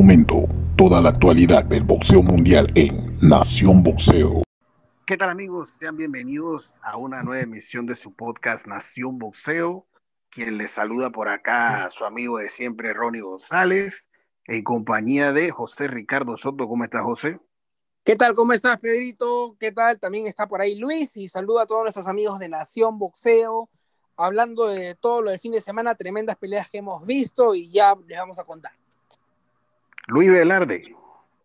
momento toda la actualidad del boxeo mundial en Nación Boxeo. ¿Qué tal amigos? Sean bienvenidos a una nueva emisión de su podcast Nación Boxeo. Quien les saluda por acá, su amigo de siempre, Ronnie González, en compañía de José Ricardo Soto. ¿Cómo estás, José? ¿Qué tal? ¿Cómo estás, Pedrito? ¿Qué tal? También está por ahí Luis y saluda a todos nuestros amigos de Nación Boxeo, hablando de todo lo del fin de semana, tremendas peleas que hemos visto y ya les vamos a contar. Luis Velarde.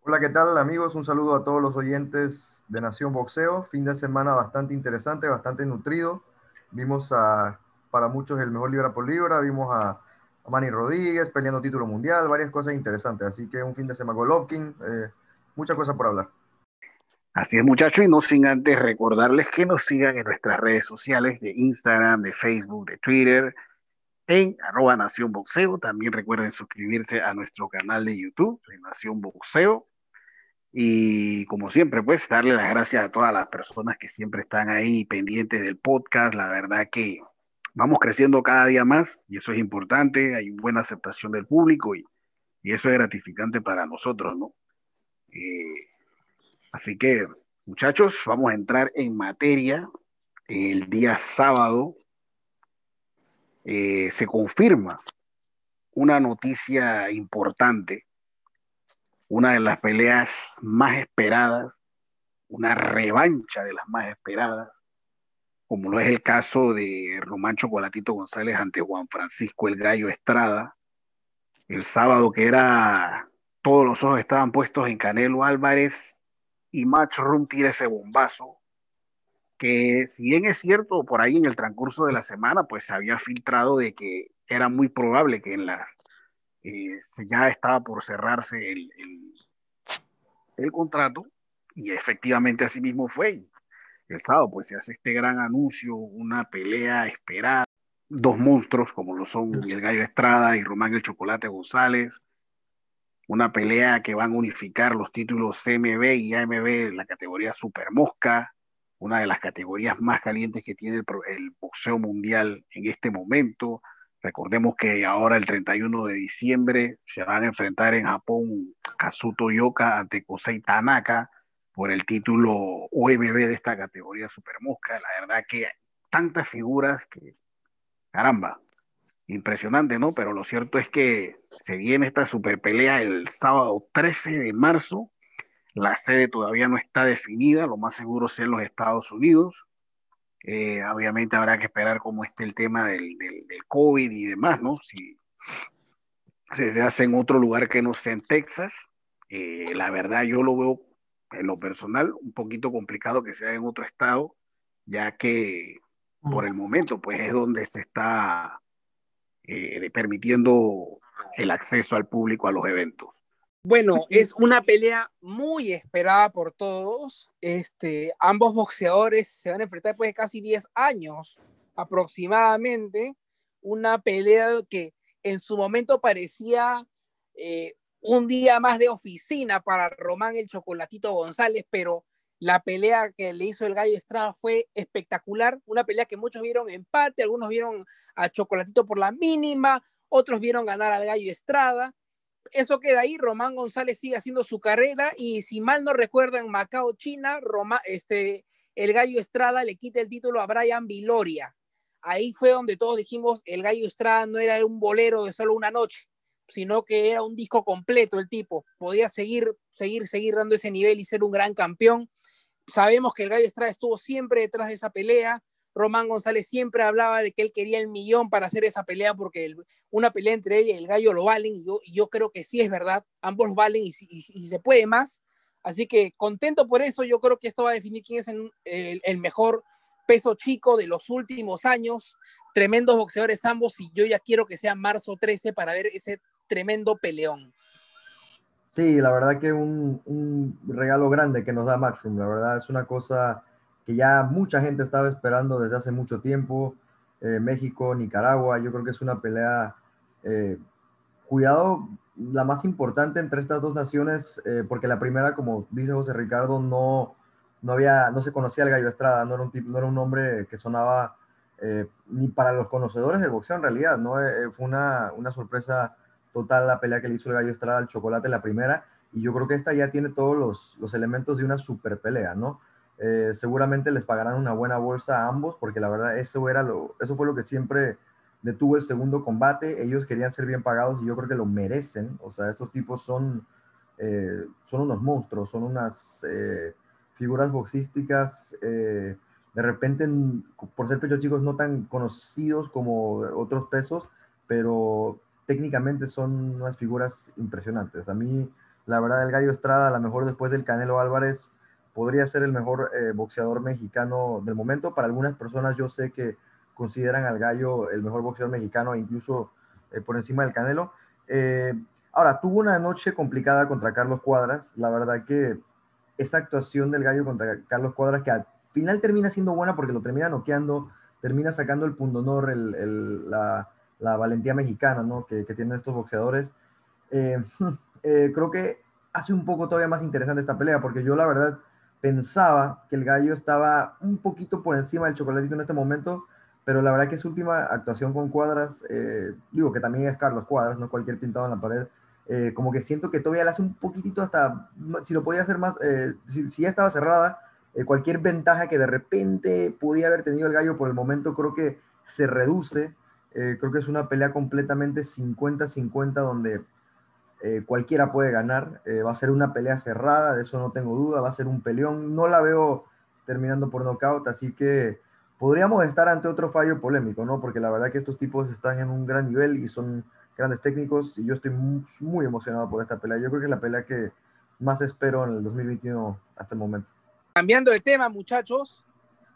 Hola, ¿qué tal amigos? Un saludo a todos los oyentes de Nación Boxeo. Fin de semana bastante interesante, bastante nutrido. Vimos a, para muchos el mejor libra por libra, vimos a, Manny Rodríguez peleando título mundial, varias cosas interesantes. Así que un fin de semana Golovkin, eh, muchas cosas por hablar. Así es, muchachos, y no sin antes recordarles que nos sigan en nuestras redes sociales de Instagram, de Facebook, de Twitter, en arroba Nación Boxeo. También recuerden suscribirse a nuestro canal de YouTube, de Nación Boxeo. Y como siempre, pues darle las gracias a todas las personas que siempre están ahí pendientes del podcast. La verdad que vamos creciendo cada día más y eso es importante. Hay buena aceptación del público y, y eso es gratificante para nosotros, ¿no? Eh, Así que, muchachos, vamos a entrar en materia. El día sábado eh, se confirma una noticia importante, una de las peleas más esperadas, una revancha de las más esperadas, como lo es el caso de Román Chocolatito González ante Juan Francisco el Gallo Estrada, el sábado que era, todos los ojos estaban puestos en Canelo Álvarez y Matchroom tira ese bombazo, que si bien es cierto, por ahí en el transcurso de la semana, pues se había filtrado de que era muy probable que en la, eh, ya estaba por cerrarse el, el, contrato, y efectivamente así mismo fue. el sábado pues se hace este gran anuncio, una pelea esperada, dos monstruos como lo son el Gallo Estrada y Román el Chocolate González, una pelea que van a unificar los títulos CMB y AMB en la categoría Super Mosca, una de las categorías más calientes que tiene el, boxeo mundial en este momento. Recordemos que ahora el 31 de diciembre se van a enfrentar en Japón Kazuto Yoka ante Kosei Tanaka por el título UMB de esta categoría Super Mosca. La verdad que tantas figuras que, caramba, impresionante, ¿no? Pero lo cierto es que se viene esta super pelea el sábado 13 de marzo. La sede todavía no está definida, lo más seguro sea en los Estados Unidos. Eh, obviamente habrá que esperar cómo esté el tema del, COVID y demás, ¿no? Si, se hace en otro lugar que no sea en Texas, eh, la verdad yo lo veo en lo personal un poquito complicado que sea en otro estado, ya que por el momento pues es donde se está eh, permitiendo el acceso al público a los eventos. Bueno, es una pelea muy esperada por todos. Este, ambos boxeadores se van a enfrentar después de casi 10 años aproximadamente. Una pelea que en su momento parecía eh, un día más de oficina para Román el Chocolatito González, pero la pelea que le hizo el Gallo Estrada fue espectacular, una pelea que muchos vieron empate, algunos vieron a Chocolatito por la mínima, otros vieron ganar al Gallo Estrada. Eso queda ahí, Román González sigue haciendo su carrera y si mal no recuerdo en Macao, China, Roma, este, el Gallo Estrada le quita el título a Brian Viloria. Ahí fue donde todos dijimos el Gallo Estrada no era un bolero de solo una noche, sino que era un disco completo el tipo. Podía seguir, seguir, seguir dando ese nivel y ser un gran campeón sabemos que el Gallo Estrada estuvo siempre detrás de esa pelea. Román González siempre hablaba de que él quería el millón para hacer esa pelea porque una pelea entre él y el Gallo lo valen. Y yo, creo que sí es verdad. Ambos valen y, se puede más. Así que contento por eso. Yo creo que esto va a definir quién es el, mejor peso chico de los últimos años. Tremendos boxeadores ambos y yo ya quiero que sea marzo 13 para ver ese tremendo peleón. Sí, la verdad que un, un regalo grande que nos da Matchroom, la verdad es una cosa que ya mucha gente estaba esperando desde hace mucho tiempo, eh, México, Nicaragua, yo creo que es una pelea, eh, cuidado, la más importante entre estas dos naciones, eh, porque la primera, como dice José Ricardo, no, no, había, no se conocía al Gallo Estrada, no era un, tipo, no era un nombre que sonaba ni para los conocedores del boxeo en realidad, ¿no? fue una, una sorpresa total la pelea que le hizo el Gallo Estrada al Chocolate la primera, y yo creo que esta ya tiene todos los, los elementos de una super pelea, ¿no? Eh, seguramente les pagarán una buena bolsa a ambos, porque la verdad eso, era lo, eso fue lo que siempre detuvo el segundo combate. Ellos querían ser bien pagados y yo creo que lo merecen. O sea, estos tipos son, eh, son unos monstruos, son unas eh, figuras boxísticas. de repente, por ser pechos chicos, no tan conocidos como otros pesos, pero técnicamente son unas figuras impresionantes. A mí, la verdad, el Gallo Estrada, a lo mejor después del Canelo Álvarez, podría ser el mejor eh, boxeador mexicano del momento. Para algunas personas yo sé que consideran al Gallo el mejor boxeador mexicano, incluso eh, por encima del Canelo. Eh, ahora, tuvo una noche complicada contra Carlos Cuadras. La verdad que esa actuación del Gallo contra Carlos Cuadras, que al final termina siendo buena porque lo termina noqueando, termina sacando el pundonor, el, la, la, valentía mexicana ¿no? que, que tienen estos boxeadores. creo que hace un poco todavía más interesante esta pelea, porque yo la verdad pensaba que el gallo estaba un poquito por encima del chocolatito en este momento, pero la verdad que su última actuación con Cuadras, eh, digo que también es Carlos Cuadras, no cualquier pintado en la pared, eh, como que siento que todavía le hace un poquitito hasta, si lo podía hacer más, eh, si, ya estaba cerrada, cualquier ventaja que de repente podía haber tenido el gallo por el momento creo que se reduce, creo que es una pelea completamente 50-50 donde eh, cualquiera puede ganar, eh, va a ser una pelea cerrada, de eso no tengo duda, va a ser un peleón, no la veo terminando por nocaut, así que podríamos estar ante otro fallo polémico, ¿no? Porque la verdad que estos tipos están en un gran nivel y son grandes técnicos y yo estoy muy, emocionado por esta pelea. Yo creo que es la pelea que más espero en el 2021 hasta el momento. Cambiando de tema, muchachos,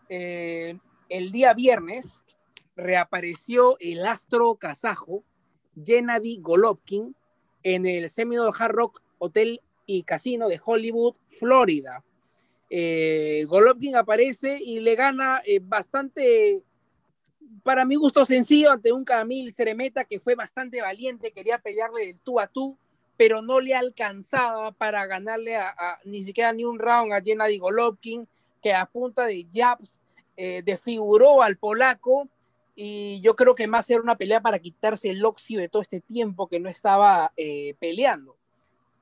eh, el día viernes reapareció el astro kazajo Gennady Golovkin en el Seminole Hard Rock Hotel y Casino de Hollywood, Florida. Eh, Golovkin aparece y le gana eh, bastante, para mi gusto, sencillo ante un Camil Ceremeta que fue bastante valiente, quería pelearle del tú a tú, pero no le alcanzaba para ganarle a, ni siquiera ni un round a Gennady Golovkin, que a punta de jabs eh, desfiguró al polaco y yo creo que más era una pelea para quitarse el óxido de todo este tiempo que no estaba eh, peleando.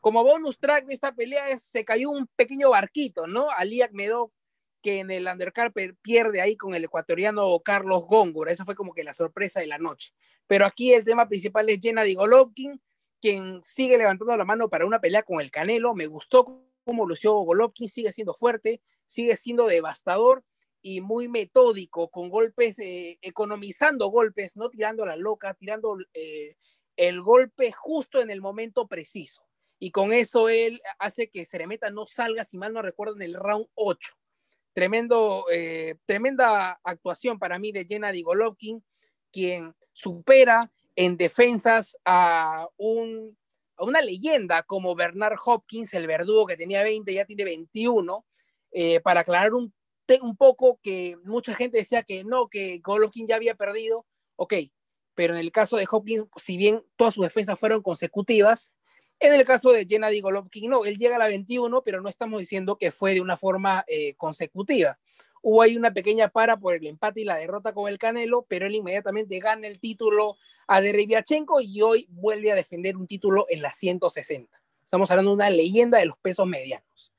Como bonus track de esta pelea se cayó un pequeño barquito, ¿no? Ali Medov, que en el undercard pierde ahí con el ecuatoriano Carlos Góngora. Esa fue como que la sorpresa de la noche. Pero aquí el tema principal es Gennady Golovkin, quien sigue levantando la mano para una pelea con el Canelo. Me gustó cómo lució Golovkin, sigue siendo fuerte, sigue siendo devastador y muy metódico, con golpes, eh, economizando golpes, no tirando la loca, tirando eh, el golpe justo en el momento preciso. Y con eso él hace que Ceremeta no salga, si mal no recuerdo, en el round 8. Tremendo, eh, tremenda actuación para mí de Gennady Golovkin, quien supera en defensas a, un, a una leyenda como Bernard Hopkins, el verdugo que tenía 20, ya tiene 21, para aclarar un un poco que mucha gente decía que no, que Golovkin ya había perdido, ok, pero en el caso de Hopkins, si bien todas sus defensas fueron consecutivas, en el caso de Gennady Golovkin, no, él llega a la 21, pero no estamos diciendo que fue de una forma eh, consecutiva. Hubo ahí una pequeña para por el empate y la derrota con el Canelo, pero él inmediatamente gana el título a Dereviachenko y hoy vuelve a defender un título en la 160. Estamos hablando de una leyenda de los pesos medianos.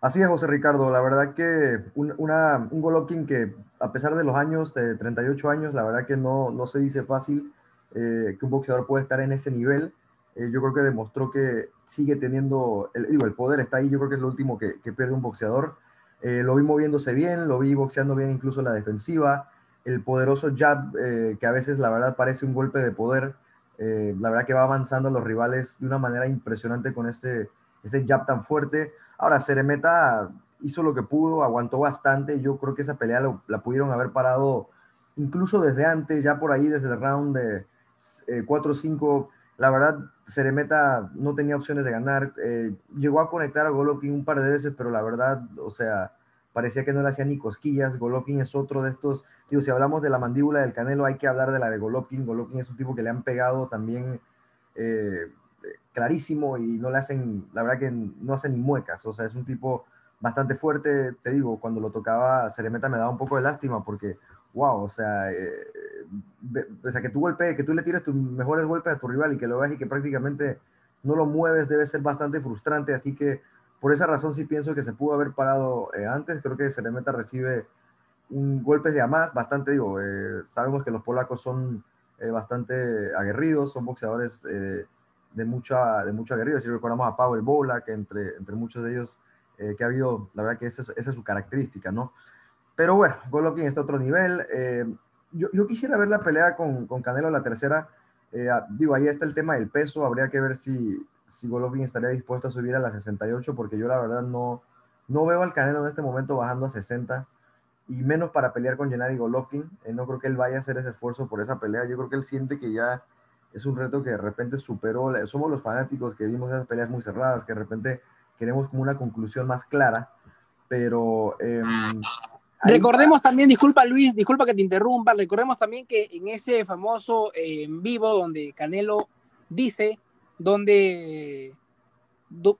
Así es, José Ricardo. La verdad que un, una, un Golovkin que, a pesar de los años, de 38 años, la verdad que no, no se dice fácil eh, que un boxeador puede estar en ese nivel. Eh, yo creo que demostró que sigue teniendo, el, digo, el poder está ahí. Yo creo que es lo último que, que pierde un boxeador. Eh, lo vi moviéndose bien, lo vi boxeando bien incluso en la defensiva. El poderoso jab, que a veces la verdad parece un golpe de poder. la verdad que va avanzando a los rivales de una manera impresionante con ese, ese jab tan fuerte Ahora, Ceremeta hizo lo que pudo, aguantó bastante. Yo creo que esa pelea la pudieron haber parado incluso desde antes, ya por ahí, desde el round de 4 o 5. La verdad, Ceremeta no tenía opciones de ganar. Eh, llegó a conectar a Golovkin un par de veces, pero la verdad, o sea, parecía que no le hacía ni cosquillas. Golovkin es otro de estos. Digo, si hablamos de la mandíbula del Canelo, hay que hablar de la de Golovkin. Golovkin es un tipo que le han pegado también. Eh, clarísimo y no le hacen, la verdad que no hacen ni muecas, o sea, es un tipo bastante fuerte, te digo, cuando lo tocaba Ceremeta me daba un poco de lástima porque wow, o sea, eh, o sea, que tú golpees, que tú le tires tus mejores golpes a tu rival y que lo veas y que prácticamente no lo mueves debe ser bastante frustrante, así que por esa razón sí pienso que se pudo haber parado eh, antes, creo que Seremeta recibe un golpes de más, bastante, digo, eh, sabemos que los polacos son bastante aguerridos, son boxeadores de, mucha, de mucho aguerrido, si recordamos a Pavel Bola, que entre, entre muchos de ellos que ha habido, la verdad que esa, esa es su característica, ¿no? Pero bueno, Golovkin está a otro nivel. Eh, yo, yo, quisiera ver la pelea con, con Canelo la tercera. Eh, ah, digo, ahí está el tema del peso. Habría que ver si, si Golovkin estaría dispuesto a subir a las 68, porque yo la verdad no, no veo al Canelo en este momento bajando a 60, y menos para pelear con Gennady Golovkin. Eh, no creo que él vaya a hacer ese esfuerzo por esa pelea. Yo creo que él siente que ya es un reto que de repente superó. Somos los fanáticos que vimos esas peleas muy cerradas, que de repente queremos como una conclusión más clara. Pero em, Recordemos también, disculpa Luis, disculpa que te interrumpa, recordemos también que en ese famoso eh, en vivo donde Canelo dice donde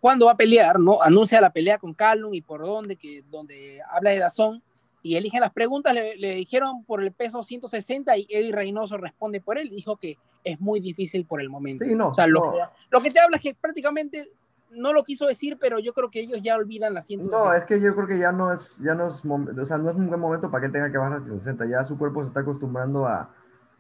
cuándo va a pelear, ¿no? Anuncia la pelea con Callum y por dónde, que donde habla de Dazón y eligen las preguntas, le, dijeron por el peso 160 y Eddie Reynoso responde por él, dijo que es muy difícil por el momento. Sí, no, o sea, lo, lo, que te habla es que prácticamente no lo quiso decir, pero yo creo que ellos ya olvidan la 160. No, es que yo creo que ya no es, ya no es, o sea, no es un buen momento para que él tenga que bajar a 160. Ya su cuerpo se está acostumbrando a,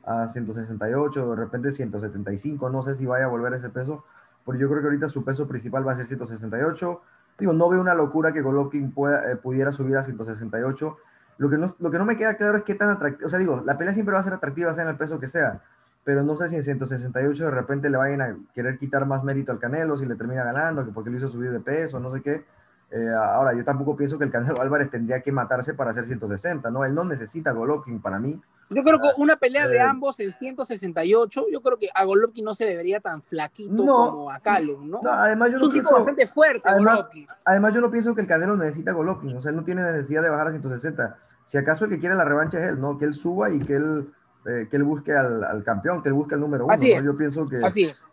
a 168, de repente 175, no sé si vaya a volver ese peso, porque yo creo que ahorita su peso principal va a ser 168. Digo, no veo una locura que Golovkin pueda, eh, pudiera subir a 168. Lo que, no, lo que no me queda claro es qué tan atractivo, o sea, digo, la pelea siempre va a ser atractiva, sea en el peso que sea, pero no sé si en 168 de repente le vayan a querer quitar más mérito al Canelo, si le termina ganando, que porque lo hizo subir de peso, no sé qué. Eh, ahora, yo tampoco pienso que el Canelo Álvarez tendría que matarse para hacer 160, ¿no? Él no necesita Golovkin para mí. Yo creo que una pelea de eh, ambos en 168, yo creo que a Golovkin no se debería tan flaquito como a Callum, ¿no? además yo es un tipo bastante fuerte, además, Además, yo no pienso que el Canelo necesita Golovkin, o sea, él no tiene necesidad de bajar a 160. Si acaso el que quiere la revancha es él, ¿no? Que él suba y que él eh, que él busque al, campeón, que él busque el número uno. Yo pienso que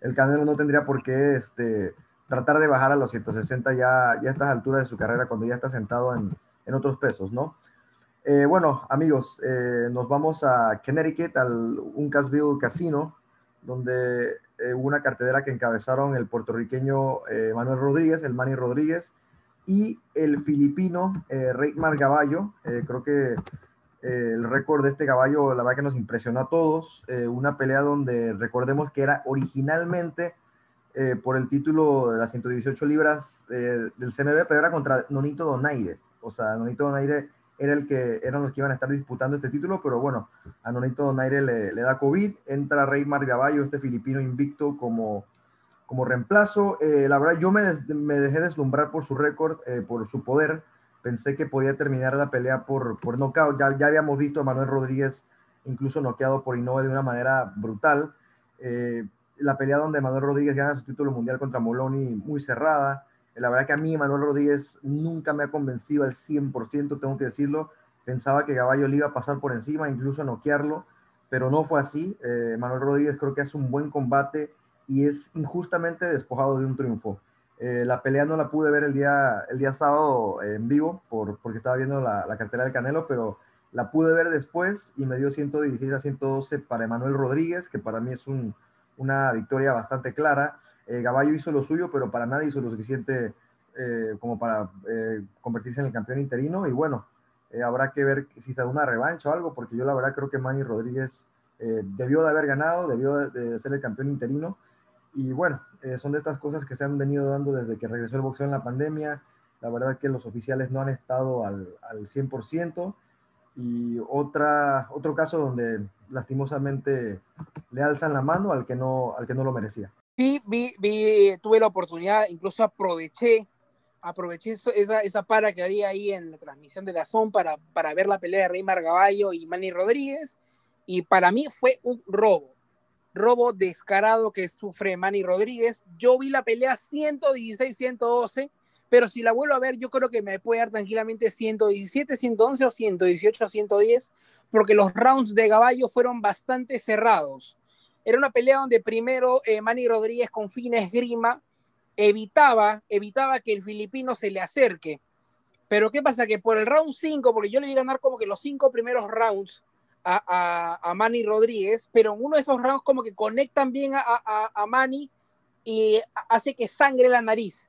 el Canelo no tendría por qué este, tratar de bajar a los 160 ya, ya a estas alturas de su carrera cuando ya está sentado en, en otros pesos, ¿no? Eh, bueno, amigos, eh, nos vamos a Connecticut, al Uncasville Casino, donde hubo una cartelera que encabezaron el puertorriqueño Manuel Rodríguez, el Manny Rodríguez, y el filipino Reymar Gaballo. creo que el récord de este caballo, la verdad que nos impresionó a todos. Eh, una pelea donde recordemos que era originalmente eh, por el título de las 118 libras eh, del CMB, pero era contra Nonito Donaire. O sea, Nonito Donaire era el que eran los que iban a estar disputando este título, pero bueno, a Nonito Donaire le, le da COVID, entra Rey Margaballo, este filipino invicto, como, como reemplazo. la verdad, yo me, me, dejé deslumbrar por su récord, por su poder pensé que podía terminar la pelea por, por knockout. Ya, ya habíamos visto a Manuel Rodríguez incluso noqueado por Innova de una manera brutal. Eh, la pelea donde Manuel Rodríguez gana su título mundial contra Moloni muy cerrada. Eh, la verdad que a mí Manuel Rodríguez nunca me ha convencido al 100%, tengo que decirlo. Pensaba que Caballo le iba a pasar por encima, incluso a noquearlo, pero no fue así. Eh, Manuel Rodríguez creo que hace un buen combate y es injustamente despojado de un triunfo. Eh, la pelea no la pude ver el día, el día sábado en vivo por, porque estaba viendo la, la, cartera del Canelo, pero la pude ver después y me dio 116 a 112 para Emanuel Rodríguez, que para mí es un, una victoria bastante clara. Eh, Gaballo hizo lo suyo, pero para nadie hizo lo suficiente eh, como para convertirse en el campeón interino. Y bueno, habrá que ver si se da una revancha o algo, porque yo la verdad creo que Manny Rodríguez debió de haber ganado, debió de ser el campeón interino y bueno, eh, son de estas cosas que se han venido dando desde que regresó el boxeo en la pandemia. La verdad que los oficiales no han estado al, al 100%. Y otra, otro caso donde lastimosamente le alzan la mano al que no, al que no lo merecía. Sí, vi, vi, tuve la oportunidad, incluso aproveché, aproveché esa, esa para que había ahí en la transmisión de Dazón para, para ver la pelea de Rey Margaballo y Manny Rodríguez. Y para mí fue un robo robo descarado que sufre Manny Rodríguez. Yo vi la pelea 116-112, pero si la vuelvo a ver, yo creo que me puede dar tranquilamente 117-111 o 118-110, porque los rounds de Caballo fueron bastante cerrados. Era una pelea donde primero eh, Manny Rodríguez con fines grima evitaba, evitaba que el filipino se le acerque. Pero ¿qué pasa? Que por el round 5, porque yo le a ganar como que los cinco primeros rounds a, a, Manny Rodríguez, pero en uno de esos rounds como que conectan bien a, a, a Manny y hace que sangre la nariz.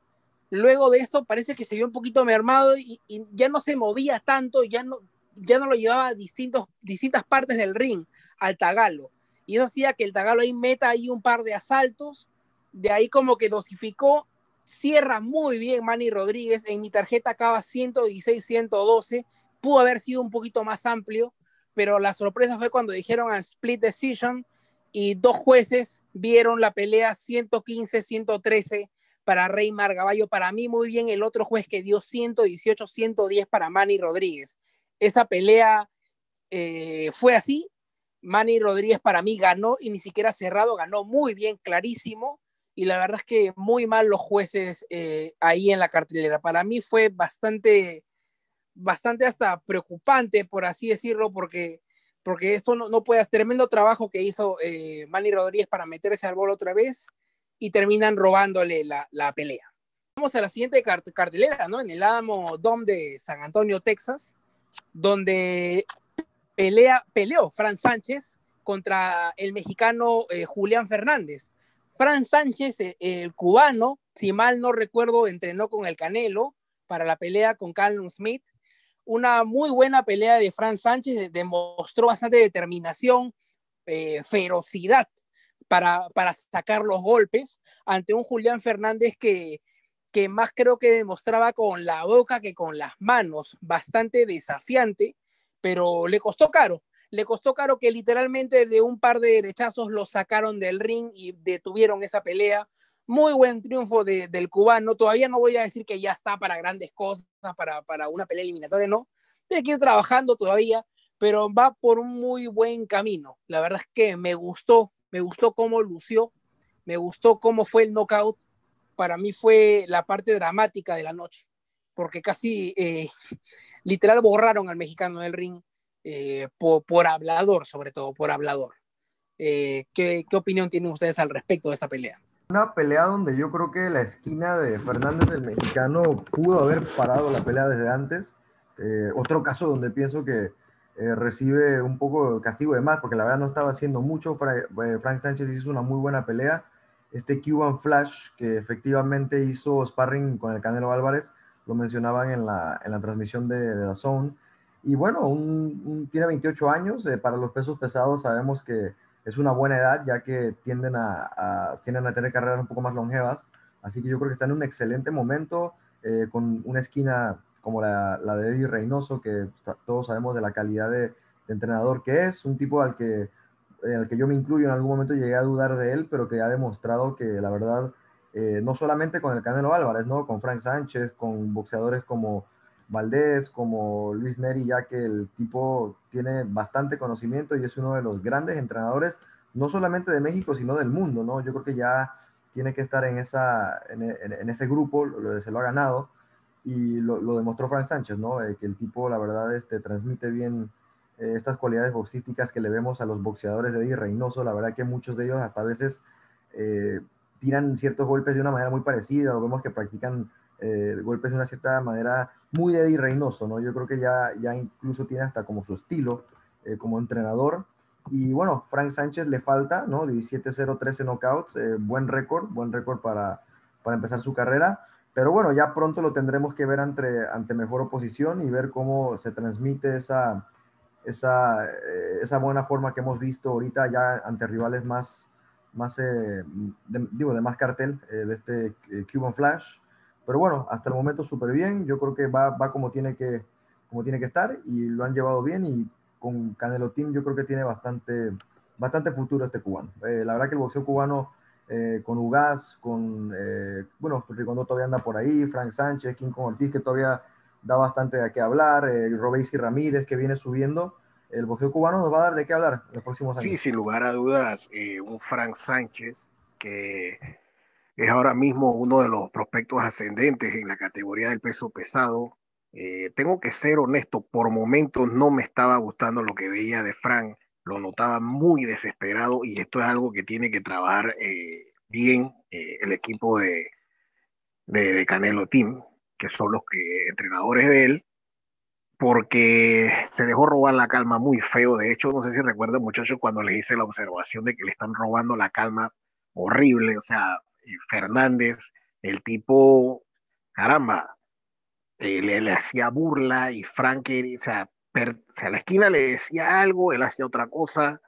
Luego de esto parece que se vio un poquito mermado y, ya no se movía tanto, ya no, ya no lo llevaba a distintos, distintas partes del ring al Tagalo. Y eso hacía que el Tagalo ahí meta ahí un par de asaltos, de ahí como que dosificó, cierra muy bien Manny Rodríguez, en mi tarjeta acaba 116-112, pudo haber sido un poquito más amplio, pero la sorpresa fue cuando dijeron a split decision y dos jueces vieron la pelea 115-113 para Rey Margaballo. Para mí muy bien el otro juez que dio 118-110 para Manny Rodríguez. Esa pelea eh, fue así. Manny Rodríguez para mí ganó y ni siquiera cerrado, ganó muy bien, clarísimo. Y la verdad es que muy mal los jueces eh, ahí en la cartelera. Para mí fue bastante bastante hasta preocupante, por así decirlo, porque, porque esto no, no puede, tremendo trabajo que hizo eh, Manny Rodríguez para meterse al bol otra vez y terminan robándole la, la pelea. Vamos a la siguiente cartelera, ¿no? En el Adamo Dome de San Antonio, Texas, donde pelea, peleó Fran Sánchez contra el mexicano eh, Julián Fernández. Fran Sánchez, el, el, cubano, si mal no recuerdo, entrenó con el Canelo para la pelea con Callum Smith una muy buena pelea de Fran Sánchez, demostró bastante determinación, eh, ferocidad para, para sacar los golpes ante un Julián Fernández que, que más creo que demostraba con la boca que con las manos, bastante desafiante, pero le costó caro. Le costó caro que literalmente de un par de derechazos lo sacaron del ring y detuvieron esa pelea muy buen triunfo del cubano. Todavía no voy a decir que ya está para grandes cosas, para, para una pelea eliminatoria, no. Tiene que ir trabajando todavía, pero va por un muy buen camino. La verdad es que me gustó, me gustó cómo lució, me gustó cómo fue el knockout. Para mí fue la parte dramática de la noche, porque casi eh, literal borraron al mexicano del ring eh, por, hablador, sobre todo por hablador. Eh, ¿qué, ¿Qué opinión tienen ustedes al respecto de esta pelea? Una pelea donde yo creo que la esquina de Fernández del mexicano pudo haber parado la pelea desde antes. Eh, otro caso donde pienso que eh, recibe un poco de castigo de más, porque la verdad no estaba haciendo mucho. Eh, Frank Sánchez hizo una muy buena pelea. Este Cuban Flash, que efectivamente hizo sparring con el Canelo Álvarez, lo mencionaban en la, en la transmisión de, de The Zone. Y bueno, tiene 28 años. para los pesos pesados sabemos que es una buena edad, ya que tienden a, tienden a tener carreras un poco más longevas. Así que yo creo que está en un excelente momento, eh, con una esquina como la, la, de Eddie Reynoso, que todos sabemos de la calidad de, entrenador que es, un tipo al que, al que yo me incluyo en algún momento llegué a dudar de él, pero que ha demostrado que la verdad, eh, no solamente con el Canelo Álvarez, ¿no? con Frank Sánchez, con boxeadores como Valdés, como Luis Neri, ya que el tipo tiene bastante conocimiento y es uno de los grandes entrenadores, no solamente de México, sino del mundo, ¿no? Yo creo que ya tiene que estar en, esa, en, ese grupo, se lo ha ganado y lo, demostró Frank Sánchez, ¿no? Que el tipo, la verdad, este, transmite bien eh, estas cualidades boxísticas que le vemos a los boxeadores de Eddie Reynoso, la verdad que muchos de ellos hasta a veces eh, tiran ciertos golpes de una manera muy parecida, o vemos que practican eh, golpes de una cierta manera muy de Eddie Reynoso, ¿no? Yo creo que ya, ya incluso tiene hasta como su estilo como entrenador. Y bueno, Frank Sánchez le falta, ¿no? 17-0, 13 knockouts, buen récord, buen récord para, para empezar su carrera. Pero bueno, ya pronto lo tendremos que ver ante, ante mejor oposición y ver cómo se transmite esa, esa, eh, esa buena forma que hemos visto ahorita ya ante rivales más, más digo, de más cartel de este Cuban Flash. Pero bueno, hasta el momento súper bien. Yo creo que va, va como, tiene que, como tiene que estar y lo han llevado bien. Y con Canelo Team yo creo que tiene bastante, bastante futuro este cubano. Eh, la verdad que el boxeo cubano eh, con Ugas, con, eh, bueno, Ricondo todavía anda por ahí, Frank Sánchez, King con Ortiz, que todavía da bastante de qué hablar, eh, Ramírez, que viene subiendo. El boxeo cubano nos va a dar de qué hablar en los próximos años. Sí, sin lugar a dudas, un Frank Sánchez que es ahora mismo uno de los prospectos ascendentes en la categoría del peso pesado. Eh, tengo que ser honesto, por momentos no me estaba gustando lo que veía de Frank, lo notaba muy desesperado y esto es algo que tiene que trabajar eh, bien eh, el equipo de, de, Canelo Team, que son los que, entrenadores de él, porque se dejó robar la calma muy feo. De hecho, no sé si recuerdan, muchachos, cuando le hice la observación de que le están robando la calma horrible. O sea, Fernández, el tipo, caramba, eh, le, le, hacía burla y Frank, o sea, a la esquina le decía algo, él hacía otra cosa.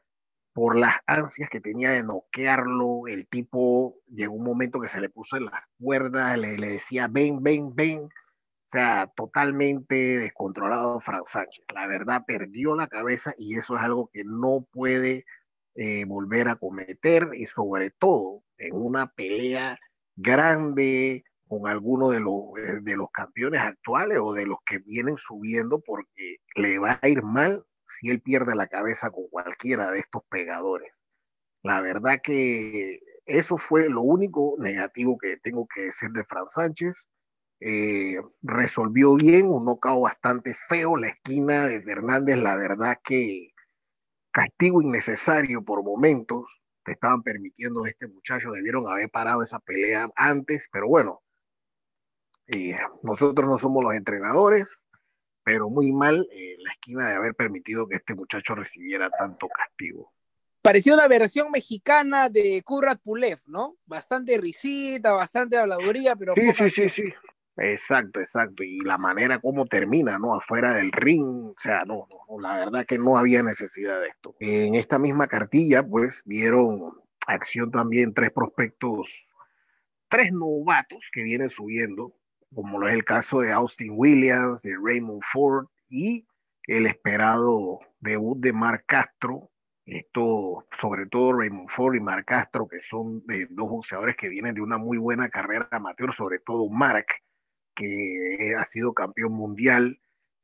Por las ansias que tenía de noquearlo, el tipo llegó un momento que se le puso en las cuerdas, le, le decía ven, ven, ven. O sea, totalmente descontrolado Fran Sánchez. La verdad, perdió la cabeza y eso es algo que no puede eh, volver a cometer y sobre todo en una pelea grande con alguno de los, eh, de los campeones actuales o de los que vienen subiendo porque le va a ir mal si él pierde la cabeza con cualquiera de estos pegadores. La verdad que eso fue lo único negativo que tengo que decir de Fran Sánchez. Eh, resolvió bien, un nocao bastante feo, la esquina de Fernández, la verdad que castigo innecesario por momentos, te estaban permitiendo este muchacho, debieron haber parado esa pelea antes, pero bueno, eh, nosotros no somos los entrenadores, pero muy mal eh, la esquina de haber permitido que este muchacho recibiera tanto castigo. Parecía una versión mexicana de Kurrat Pulev, ¿no? Bastante risita, bastante habladuría, pero... Sí, sí, sí, sí. Exacto, exacto. Y la manera como termina, ¿no? Afuera del ring, o sea, no, no, la verdad que no había necesidad de esto. En esta misma cartilla, pues, vieron acción también tres prospectos, tres novatos que vienen subiendo, como lo es el caso de Austin Williams, de Raymond Ford y el esperado debut de Mark Castro. Esto, sobre todo Raymond Ford y Mark Castro, que son dos boxeadores que vienen de una muy buena carrera amateur, sobre todo Mark, que ha sido campeón mundial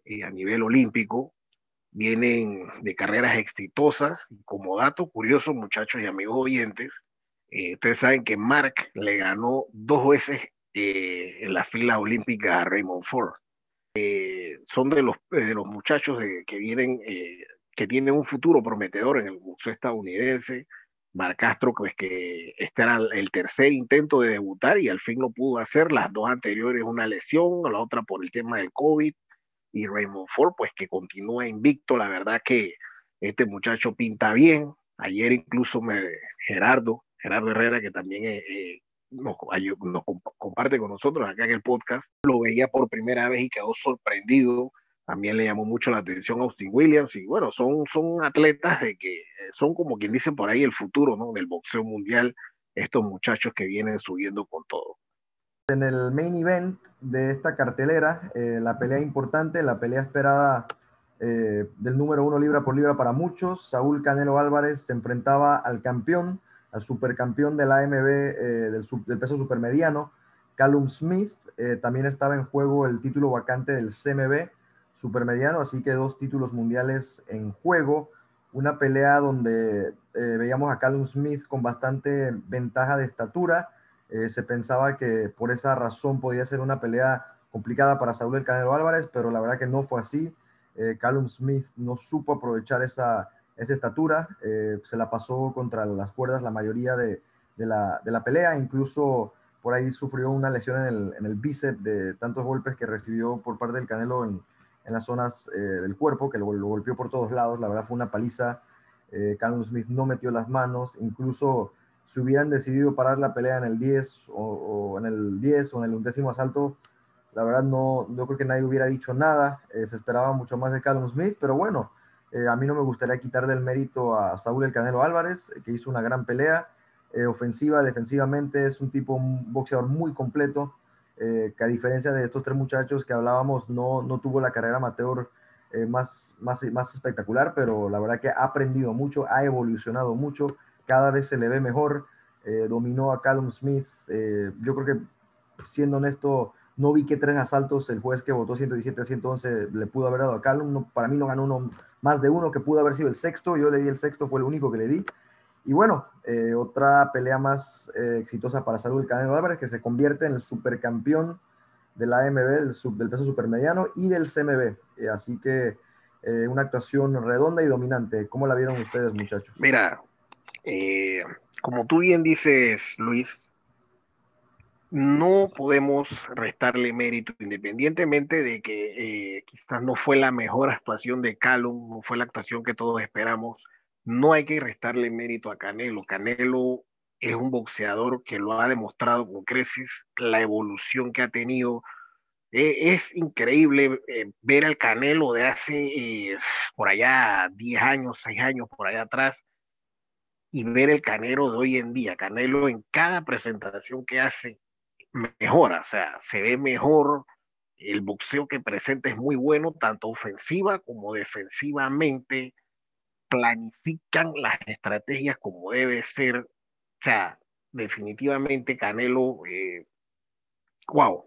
eh, a nivel olímpico, vienen de carreras exitosas. Como dato curioso, muchachos y amigos oyentes, eh, ustedes saben que Mark le ganó dos veces eh, en la fila olímpica a Raymond Ford. son de los, de los muchachos que vienen, que tienen un futuro prometedor en el boxeo estadounidense. Mar Castro, pues que este era el tercer intento de debutar y al fin lo pudo hacer, las dos anteriores una lesión, la otra por el tema del COVID, y Raymond Ford, pues que continúa invicto, la verdad que este muchacho pinta bien, ayer incluso me, Gerardo, Gerardo Herrera, que también eh, eh, nos, nos comparte con nosotros acá en el podcast, lo veía por primera vez y quedó sorprendido también le llamó mucho la atención a Austin Williams y bueno, son, son atletas de que eh, son como quien dice por ahí el futuro ¿no? del boxeo mundial, estos muchachos que vienen subiendo con todo. En el main event de esta cartelera, eh, la pelea importante, la pelea esperada eh, del número uno libra por libra para muchos, Saúl Canelo Álvarez se enfrentaba al campeón, al supercampeón de la AMB del, del, peso supermediano, Callum Smith, también estaba en juego el título vacante del CMB, supermediano, así que dos títulos mundiales en juego. Una pelea donde eh, veíamos a Callum Smith con bastante ventaja de estatura. Eh, se pensaba que por esa razón podía ser una pelea complicada para Saúl El Canelo Álvarez, pero la verdad que no fue así. Eh, Callum Smith no supo aprovechar esa, esa estatura, se la pasó contra las cuerdas la mayoría de, de, la, de, la, pelea, incluso por ahí sufrió una lesión en el, en el bíceps de tantos golpes que recibió por parte del Canelo en, en las zonas eh, del cuerpo, que lo, golpeó por todos lados. La verdad fue una paliza. Eh, Smith no metió las manos. Incluso si hubieran decidido parar la pelea en el 10 o, en el 10 o en el undécimo asalto, la verdad no, yo creo que nadie hubiera dicho nada. Eh, se esperaba mucho más de Callum Smith, pero bueno, eh, a mí no me gustaría quitar del mérito a Saúl El Canelo Álvarez, que hizo una gran pelea. ofensiva, defensivamente, es un tipo, un boxeador muy completo. Eh, que a diferencia de estos tres muchachos que hablábamos, no, no tuvo la carrera amateur eh, más, más, más espectacular, pero la verdad que ha aprendido mucho, ha evolucionado mucho, cada vez se le ve mejor, eh, dominó a Callum Smith, yo creo que siendo honesto, no vi que tres asaltos el juez que votó 117 a 111 le pudo haber dado a Callum, para mí no ganó uno más de uno que pudo haber sido el sexto, yo le di el sexto, fue el único que le di, y bueno, eh, otra pelea más eh, exitosa para Salud Canelo Álvarez, que se convierte en el supercampeón de la AMB, del, del peso supermediano y del CMB. Eh, así que una actuación redonda y dominante. ¿Cómo la vieron ustedes, muchachos? Mira, como tú bien dices, Luis, no podemos restarle mérito, independientemente de que eh, quizás no fue la mejor actuación de Calum, no fue la actuación que todos esperamos, no hay que restarle mérito a Canelo. Canelo es un boxeador que lo ha demostrado con creces, la evolución que ha tenido. E, es increíble eh, ver al Canelo de hace eh, por allá 10 años, 6 años por allá atrás y ver el Canelo de hoy en día. Canelo en cada presentación que hace mejora, o sea, se ve mejor. El boxeo que presenta es muy bueno, tanto ofensiva como defensivamente. Planifican las estrategias como debe ser. O sea, definitivamente Canelo, eh, wow.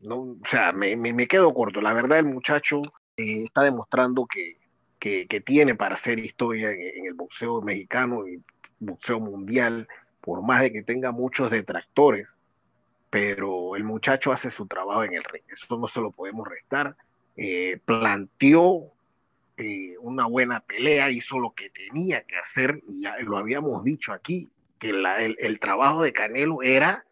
No, o sea, me, me, quedo corto. La verdad, el muchacho eh, está demostrando que, que, que, tiene para hacer historia en, en el boxeo mexicano y boxeo mundial, por más de que tenga muchos detractores pero el muchacho hace su trabajo en el ring, eso no se lo podemos restar. Eh, planteó eh, una buena pelea, hizo lo que tenía que hacer, ya lo habíamos dicho aquí, que el, trabajo de Canelo era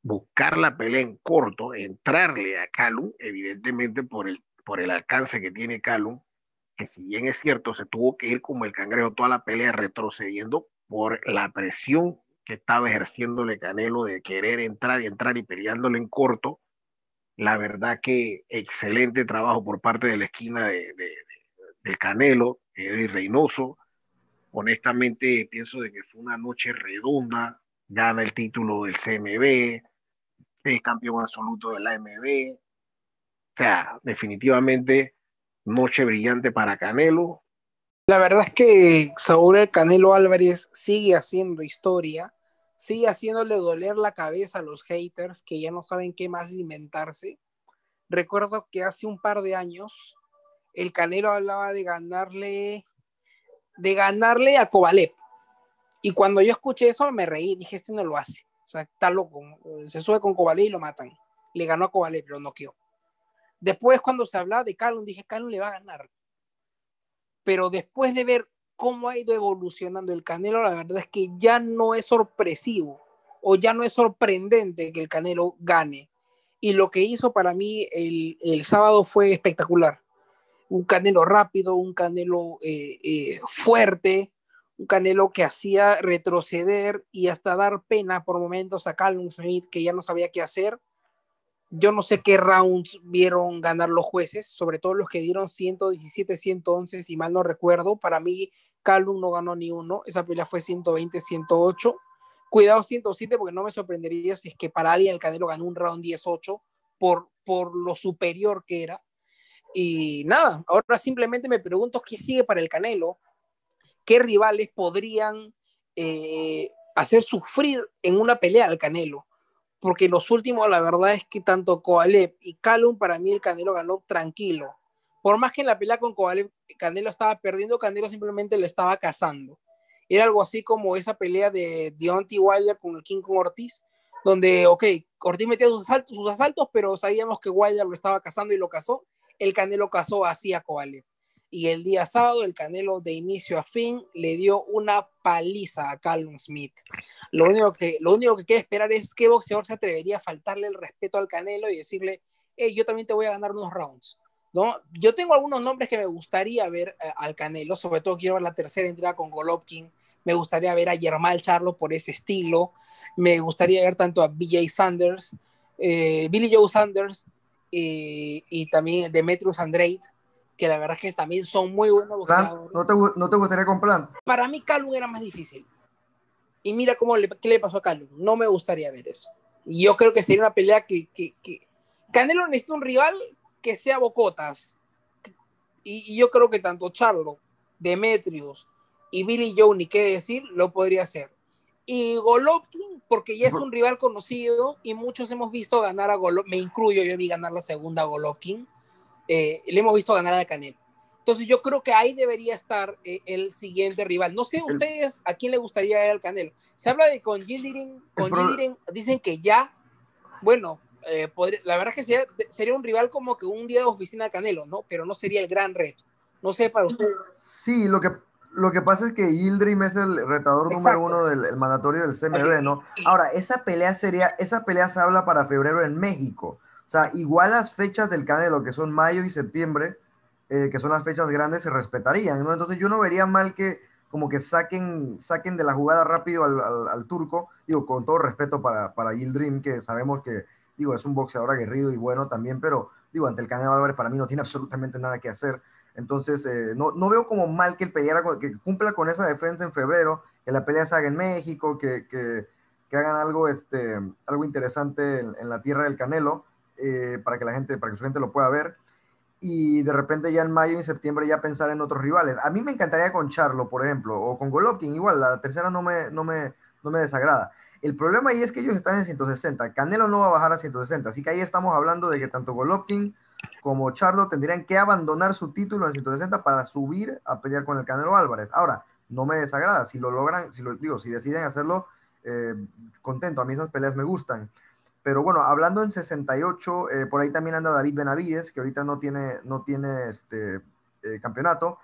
buscar la pelea en corto, entrarle a Calum, evidentemente por el, por el alcance que tiene Calum, que si bien es cierto, se tuvo que ir como el cangrejo toda la pelea retrocediendo por la presión que estaba ejerciéndole Canelo de querer entrar y entrar y peleándole en corto. La verdad que excelente trabajo por parte de la esquina de, del Canelo, Eddie Reynoso. Honestamente pienso de que fue una noche redonda, gana el título del CMB, es campeón absoluto de la AMB. O sea, definitivamente noche brillante para Canelo, la verdad es que Saúl Canelo Álvarez sigue haciendo historia, sigue haciéndole doler la cabeza a los haters que ya no saben qué más inventarse. Recuerdo que hace un par de años el Canelo hablaba de ganarle de ganarle a Kovalev. Y cuando yo escuché eso me reí, dije, este no lo hace. O sea, está loco. Se sube con Kovalev y lo matan. Le ganó a Kovalev, lo noqueó. Después cuando se hablaba de Calum, dije, Calum le va a ganar pero después de ver cómo ha ido evolucionando el Canelo, la verdad es que ya no es sorpresivo o ya no es sorprendente que el Canelo gane. Y lo que hizo para mí el, el sábado fue espectacular. Un Canelo rápido, un Canelo eh, eh, fuerte, un Canelo que hacía retroceder y hasta dar pena por momentos a Callum Smith, que ya no sabía qué hacer yo no sé qué rounds vieron ganar los jueces, sobre todo los que dieron 117, 111, si mal no recuerdo. Para mí, Calum no ganó ni uno. Esa pelea fue 120, 108. Cuidado 107, porque no me sorprendería si es que para alguien el Canelo ganó un round 18 por, por lo superior que era. Y nada, ahora simplemente me pregunto qué sigue para el Canelo, qué rivales podrían eh, hacer sufrir en una pelea al Canelo porque los últimos, la verdad es que tanto Kovalev y Calum, para mí el Canelo ganó tranquilo. Por más que en la pelea con Kovalev, Canelo estaba perdiendo, Canelo simplemente le estaba cazando. Era algo así como esa pelea de Deontay Wilder con el King Kong Ortiz, donde, ok, Ortiz metía sus asaltos, sus asaltos, pero sabíamos que Wilder lo estaba cazando y lo cazó. El Canelo cazó así a Kovalev y el día sábado el Canelo de inicio a fin le dio una paliza a Callum Smith. Lo único que, lo único que queda esperar es qué boxeador se atrevería a faltarle el respeto al Canelo y decirle, hey, yo también te voy a ganar unos rounds. ¿No? Yo tengo algunos nombres que me gustaría ver eh, al Canelo, sobre todo quiero ver la tercera entrada con Golovkin, me gustaría ver a Germán Charlo por ese estilo, me gustaría ver tanto a BJ Sanders, eh, Billy Joe Sanders eh, y también Demetrius Andrade, que la verdad es que también son muy buenos boxeadores. ¿No te, ¿No te gustaría con Plan? Para mí Calum era más difícil. Y mira cómo le, qué le pasó a Calum. No me gustaría ver eso. Y yo creo que sería una pelea que, que, que... Canelo necesita un rival que sea Bocotas. Y, y, yo creo que tanto Charlo, Demetrius y Billy Joe, ni qué decir, lo podría hacer. Y Golovkin, porque ya es un rival conocido y muchos hemos visto ganar a Golovkin, me incluyo, yo vi ganar la segunda a Golovkin eh, le hemos visto ganar a Canelo. Entonces yo creo que ahí debería estar eh, el siguiente rival. No sé ustedes a quién le gustaría ver al Canelo. Se habla de con Gildirin, con Gildirin dicen que ya, bueno, eh, la verdad es que sería, un rival como que un día de oficina de Canelo, ¿no? Pero no sería el gran reto. No sé para ustedes. Sí, lo que, Lo que pasa es que Yildirim es el retador número uno del mandatorio del CMB, ¿no? Ahora, esa pelea sería, esa pelea se habla para febrero en México. O sea, igual las fechas del Canelo, que son mayo y septiembre, eh, que son las fechas grandes, se respetarían, ¿no? Entonces yo no vería mal que como que saquen, saquen de la jugada rápido al, turco, digo, con todo respeto para, para Yildirim, que sabemos que, digo, es un boxeador aguerrido y bueno también, pero, digo, ante el Canelo Álvarez para mí no tiene absolutamente nada que hacer. Entonces, eh, no, no, veo como mal que el peleara, que cumpla con esa defensa en febrero, que la pelea se haga en México, que, que, que hagan algo, este, algo interesante en, la tierra del Canelo, eh, para que la gente, para que su gente lo pueda ver. Y de repente ya en mayo y septiembre ya pensar en otros rivales. A mí me encantaría con Charlo, por ejemplo, o con Golovkin, igual, la tercera no me, no me, no me desagrada. El problema ahí es que ellos están en 160. Canelo no va a bajar a 160. Así que ahí estamos hablando de que tanto Golovkin como Charlo tendrían que abandonar su título en 160 para subir a pelear con el Canelo Álvarez. Ahora, no me desagrada, si lo logran, si lo digo, si deciden hacerlo, eh, contento, a mí esas peleas me gustan. Pero bueno, hablando en 68, eh, por ahí también anda David Benavides, que ahorita no tiene, no tiene este eh, campeonato.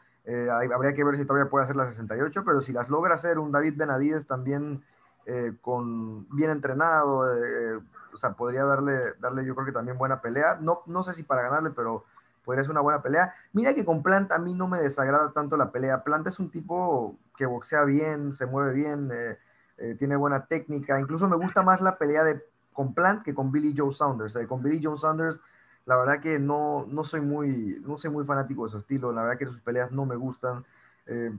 habría que ver si todavía puede hacer la 68, pero si las logra hacer un David Benavides también con bien entrenado, o sea, podría darle, darle yo creo que también buena pelea. No, no sé si para ganarle, pero podría ser una buena pelea. Mira que con Plant a mí no me desagrada tanto la pelea. Plant es un tipo que boxea bien, se mueve bien, eh, eh, tiene buena técnica. Incluso me gusta más la pelea de, con Plant que con Billy Joe Saunders. Eh, con Billy Joe Saunders, la verdad que no, no, soy muy, no soy muy fanático de su estilo. La verdad que sus peleas no me gustan.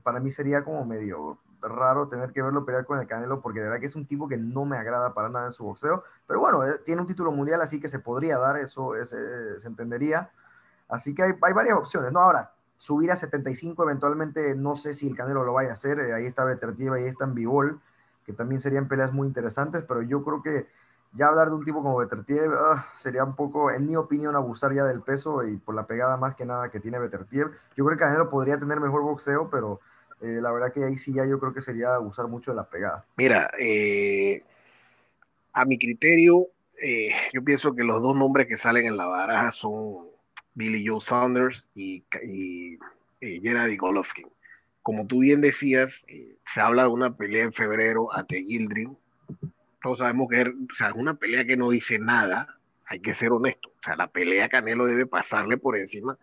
para mí sería como medio raro tener que verlo pelear con el Canelo porque de verdad que es un tipo que no me agrada para nada en su boxeo. Pero bueno, eh, tiene un título mundial, así que se podría dar, eso eh, se entendería. Así que hay, hay, varias opciones, ¿no? Ahora, subir a 75 eventualmente, no sé si el Canelo lo vaya a hacer. Eh, ahí está Betertiva, ahí está Bivol, que también serían peleas muy interesantes, pero yo creo que ya hablar de un tipo como Betertiev ah, sería un poco, en mi opinión, abusar ya del peso y por la pegada más que nada que tiene Betertiev. Yo creo que Canelo podría tener mejor boxeo, pero eh, la verdad que ahí sí ya yo creo que sería usar mucho de la pegada. Mira, eh, a mi criterio, eh, yo pienso que los dos nombres que salen en la baraja son Billy Joe Saunders y, y, Gennady Golovkin. Como tú bien decías, se habla de una pelea en febrero ante Gildrin. Todos sabemos que es una pelea que no dice nada, hay que ser honesto. O sea, la pelea Canelo debe pasarle por encima,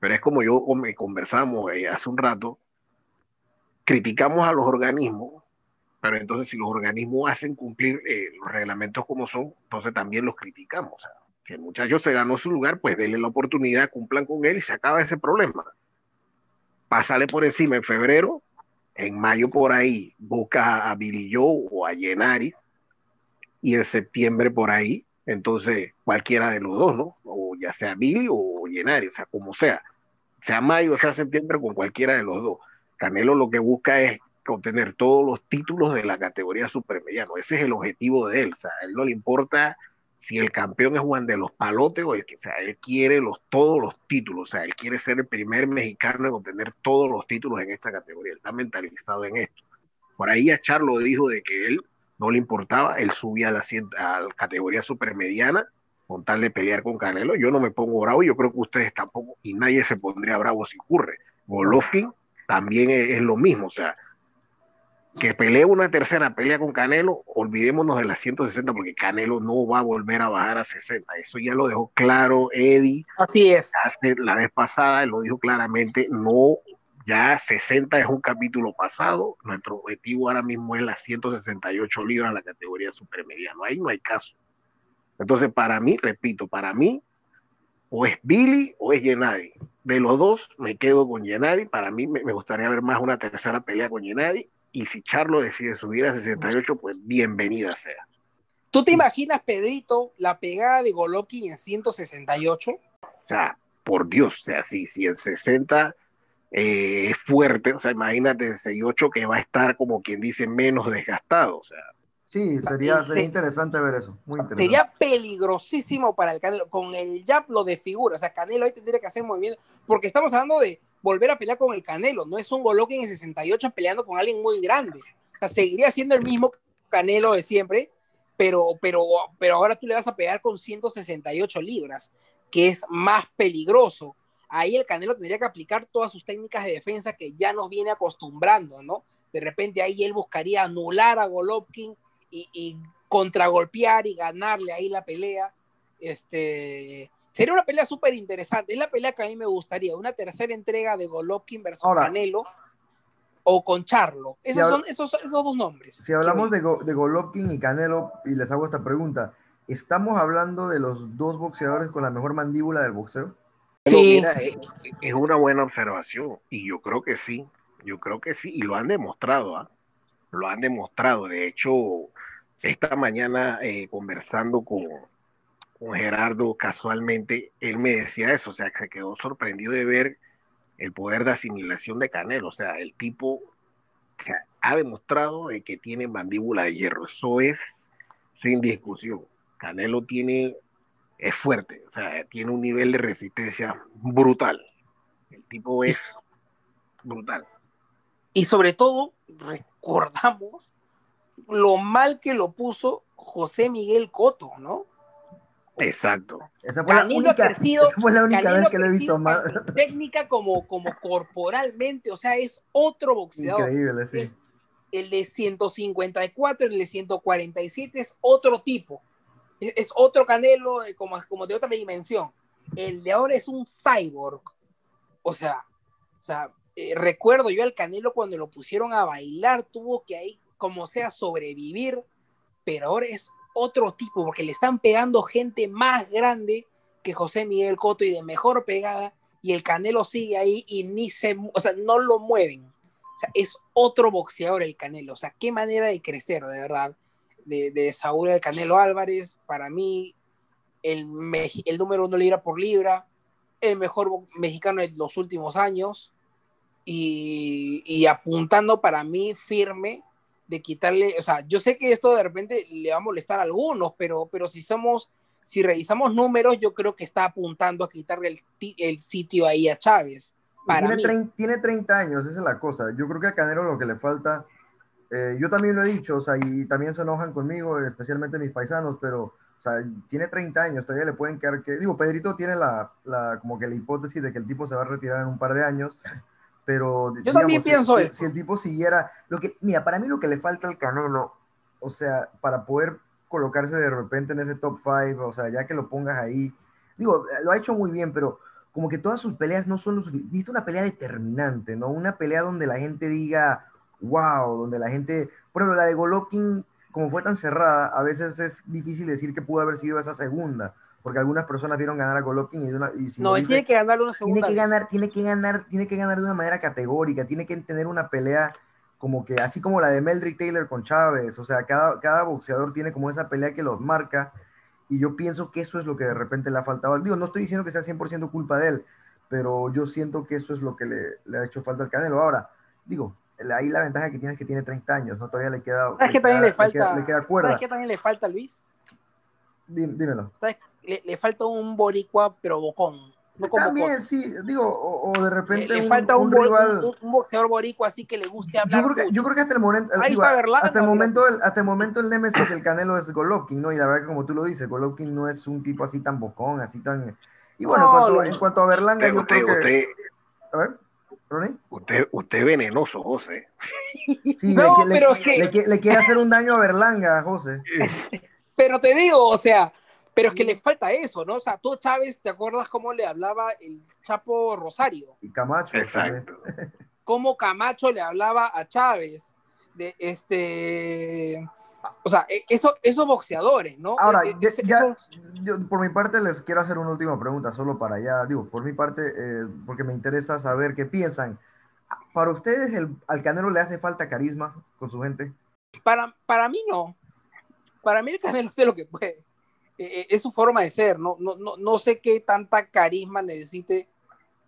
pero es como yo conversamos hace un rato, criticamos a los organismos, pero entonces si los organismos hacen cumplir eh, los reglamentos como son, entonces también los criticamos. O sea, que el muchacho se ganó su lugar, pues denle la oportunidad, cumplan con él y se acaba ese problema. Pásale por encima en febrero, en mayo por ahí busca a Billy Joe o a Yenari, y en septiembre por ahí, entonces cualquiera de los dos, ¿no? O ya sea Billy o Yenari, o sea, como sea, sea mayo o sea septiembre con cualquiera de los dos Canelo lo que busca es obtener todos los títulos de la categoría supermediano. Ese es el objetivo de él. O sea, a él no le importa si el campeón es Juan de los Palotes o el que sea, él quiere los, todos los títulos. O sea, él quiere ser el primer mexicano en obtener todos los títulos en esta categoría. Él está mentalizado en esto. Por ahí a Charlo dijo de que él no le importaba, él subía a la, a la categoría supermediana con tal de pelear con Canelo. Yo no me pongo bravo, yo creo que ustedes tampoco, y nadie se pondría bravo si ocurre. Golovkin también es, lo mismo, o sea, que pelee una tercera pelea con Canelo, olvidémonos de las 160 porque Canelo no va a volver a bajar a 60. Eso ya lo dejó claro Eddie. Así es. la vez pasada lo dijo claramente, no, ya 60 es un capítulo pasado. Nuestro objetivo ahora mismo es las 168 libras, la categoría supermediano. Ahí no hay caso. Entonces, para mí, repito, para mí, o es Billy o es Gennady. De los dos me quedo con Gennady. Para mí me, gustaría ver más una tercera pelea con Gennady. Y si Charlo decide subir a 68, pues bienvenida sea. ¿Tú te imaginas, Pedrito, la pegada de Golovkin en 168? O sea, por Dios, o sea, si, si en 60 eh, es fuerte, o sea, imagínate en 68 que va a estar como quien dice menos desgastado, o sea, Sí, sería, interesante ver eso. Sería peligrosísimo para el Canelo. Con el jab lo de figura. O sea, Canelo ahí tendría que hacer movimiento. Porque estamos hablando de volver a pelear con el Canelo. No es un Golovkin en 68 peleando con alguien muy grande. O sea, seguiría siendo el mismo Canelo de siempre. Pero, pero, pero ahora tú le vas a pegar con 168 libras, que es más peligroso. ahí el Canelo tendría que aplicar todas sus técnicas de defensa que ya nos viene acostumbrando, ¿no? De repente ahí él buscaría anular a Golovkin y, y contragolpear y ganarle ahí la pelea. Este, sería una pelea súper interesante. Es la pelea que a mí me gustaría. Una tercera entrega de Golovkin versus Ahora, Canelo o con Charlo. Esos, son, esos, esos dos nombres. Si hablamos de, Go- de Golovkin y Canelo, y les hago esta pregunta, ¿estamos hablando de los dos boxeadores con la mejor mandíbula del boxeo? Sí. mira, es, es una buena observación y yo creo que sí, yo creo que sí, y lo han demostrado, ¿ah? Lo han demostrado. De hecho, esta mañana eh, conversando con, con Gerardo, casualmente, él me decía eso, o sea, que se quedó sorprendido de ver el poder de asimilación de Canelo, o sea, el tipo o sea, ha demostrado que tiene mandíbula de hierro, eso es sin discusión. Canelo tiene es fuerte, o sea, tiene un nivel de resistencia brutal. El tipo es brutal. Y sobre todo, recordamos lo mal que lo puso José Miguel Coto, ¿no? Exacto. Esa fue, la Canelo ha única, crecido- esa fue la única vez que lo he visto más. técnica como, como corporalmente, o sea, es otro boxeador. Increíble, sí. Es el de 154, el de 147 es otro tipo. Es, es otro Canelo eh, como, como de otra dimensión. El de ahora es un cyborg. O sea, o sea eh, recuerdo yo al Canelo cuando lo pusieron a bailar, tuvo que ahí, como sea, sobrevivir, pero ahora es otro tipo, porque le están pegando gente más grande que José Miguel Coto y de mejor pegada, y el Canelo sigue ahí y ni se, o sea, no lo mueven. O sea, es otro boxeador el Canelo. O sea, qué manera de crecer, de verdad, de, de Saúl el Canelo Álvarez. Para mí, el, el número uno libra por libra, el mejor mexicano de los últimos años. Y, y apuntando para mí firme de quitarle, o sea, yo sé que esto de repente le va a molestar a algunos, pero, pero si somos, si revisamos números, yo creo que está apuntando a quitarle el, el sitio ahí a Chávez. Para tiene, mí. trein- tiene 30 años, esa es la cosa. Yo creo que a Canelo lo que le falta, eh, yo también lo he dicho, o sea, y también se enojan conmigo, especialmente mis paisanos, pero, o sea, tiene 30 años, todavía le pueden quedar que, digo, Pedrito tiene la, la como que la hipótesis de que el tipo se va a retirar en un par de años, pero Yo también pienso si, eso. si el tipo siguiera, lo que, mira, para mí lo que le falta al Canelo, o sea, para poder colocarse de repente en ese top 5, o sea, ya que lo pongas ahí, digo, lo ha hecho muy bien, pero como que todas sus peleas no son lo suficiente. Necesita una pelea determinante, ¿no? Una pelea donde la gente diga, wow, donde la gente, por ejemplo, la de Golovkin, como fue tan cerrada, a veces es difícil decir que pudo haber sido esa segunda, porque algunas personas vieron ganar a Golovkin y, de una, y si No, lo él dice- tiene que ganarle una tiene segunda que vez. ganar, tiene que ganar, tiene que ganar de una manera categórica, tiene que tener una pelea como que, así como la de Meldrick Taylor con Chávez, o sea, cada, cada boxeador tiene como esa pelea que los marca, y yo pienso que eso es lo que de repente le ha faltado. Digo, no estoy diciendo que sea 100% culpa de él, pero yo siento que eso es lo que le, le ha hecho falta al Canelo. Ahora, digo, ahí la ventaja que tiene es que tiene 30 años, ¿no? Todavía le queda... ¿Sabes qué también le falta? queda, le queda. ¿Sabes qué también le falta, Luis? Dí- dímelo. ¿Sabes? Le, le falta un boricua pero bocón. No como También, Cotto. sí, digo, o, o de Le, repente le un- falta un, un bo- rival... un- un boxeador boricua así que le guste Yo hablar creo, que, yo creo que hasta el momento, Ahí digo, está Berlanga, hasta el momento, el, hasta el momento el némesis del Canelo es Golovkin, ¿no? Y la verdad que como tú lo dices, Golovkin no es un tipo así tan bocón, así tan... Y bueno, en, No, cuanto, en cuanto a Berlanga, Usted, yo usted, creo que... usted, A ver, Ronnie. usted, usted es venenoso, José. Sí, No, le, pero le- es que- le le quiere hacer un daño a Berlanga, José. Pero te digo, o sea, pero es que le falta eso, ¿no? O sea, tú, Chávez, ¿te acuerdas cómo le hablaba el Chapo Rosario? Y Camacho. Exacto. Cómo Camacho le hablaba a Chávez de este. O sea, e- eso, esos boxeadores, ¿no? Ahora, E- ya- ese- ya- esos- yo, por mi parte les quiero hacer una última pregunta, solo para ya, digo, por mi parte, eh, porque me interesa saber qué piensan. ¿Para ustedes el, al Canelo le hace falta carisma con su gente? para, para mí no. Para mí el Canelo hace lo que puede. Eh, es su forma de ser, ¿no? No, no, no sé qué tanta carisma necesite.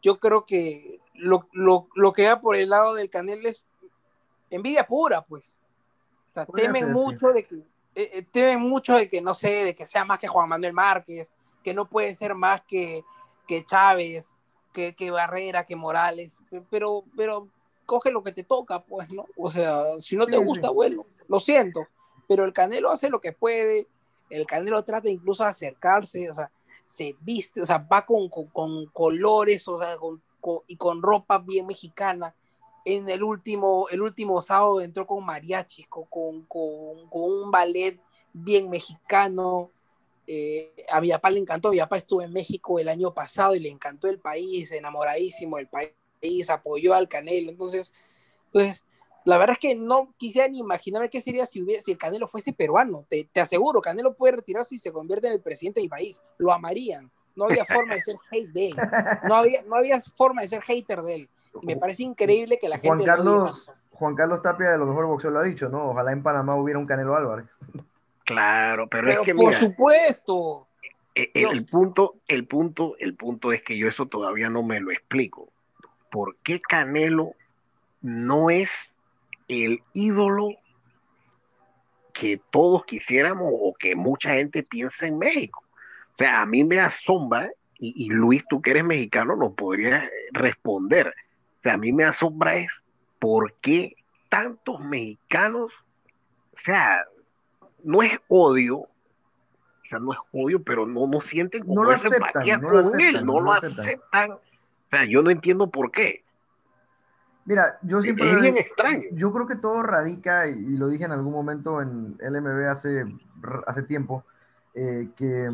Yo creo que lo, lo, lo que va por el lado del Canelo es envidia pura, pues. O sea, temen mucho de que, eh, eh, temen mucho de que, no sé, de que sea más que Juan Manuel Márquez, que no puede ser más que, que Chávez, que, que Barrera, que Morales, pe- pero, pero coge lo que te toca, pues, ¿no? O sea, si no te Sí, gusta, sí. bueno, lo siento, pero el Canelo hace lo que puede, el Canelo trata incluso de acercarse, o sea, se viste, o sea, va con, con, colores, o sea, y con ropa bien mexicana. En el último, el último sábado entró con mariachi, con, con, un ballet bien mexicano. Eh, a Villapá le encantó, Villapá estuvo en México el año pasado y le encantó el país, enamoradísimo del país, apoyó al Canelo. Entonces, entonces la verdad es que no quisiera ni imaginarme qué sería si, hubiera, si el Canelo fuese peruano. Te, te, aseguro, Canelo puede retirarse y se convierte en el presidente del país. Lo amarían. No había forma de ser hate de él. No había, no había forma de ser hater de él. me parece increíble que la Juan gente. Carlos, Juan Carlos Tapia de lo mejor boxeo lo ha dicho, ¿no? Ojalá en Panamá hubiera un Canelo Álvarez. Claro, pero, es que por supuesto. El, el, punto, el punto, el punto es que yo eso todavía no me lo explico. ¿Por qué Canelo no es el ídolo que todos quisiéramos o que mucha gente piensa en México. O sea, a mí me asombra, y, Luis, tú que eres mexicano, no podrías responder. O sea, a mí me asombra es por qué tantos mexicanos, o sea, no es odio, o sea, no es odio, pero no, no sienten como no lo aceptan, no lo aceptan, no, lo aceptan. O sea, yo no entiendo por qué. Mira, yo siempre. Es bien extraño. Yo creo que todo radica, y, lo dije en algún momento en LMB hace, hace tiempo, eh, que.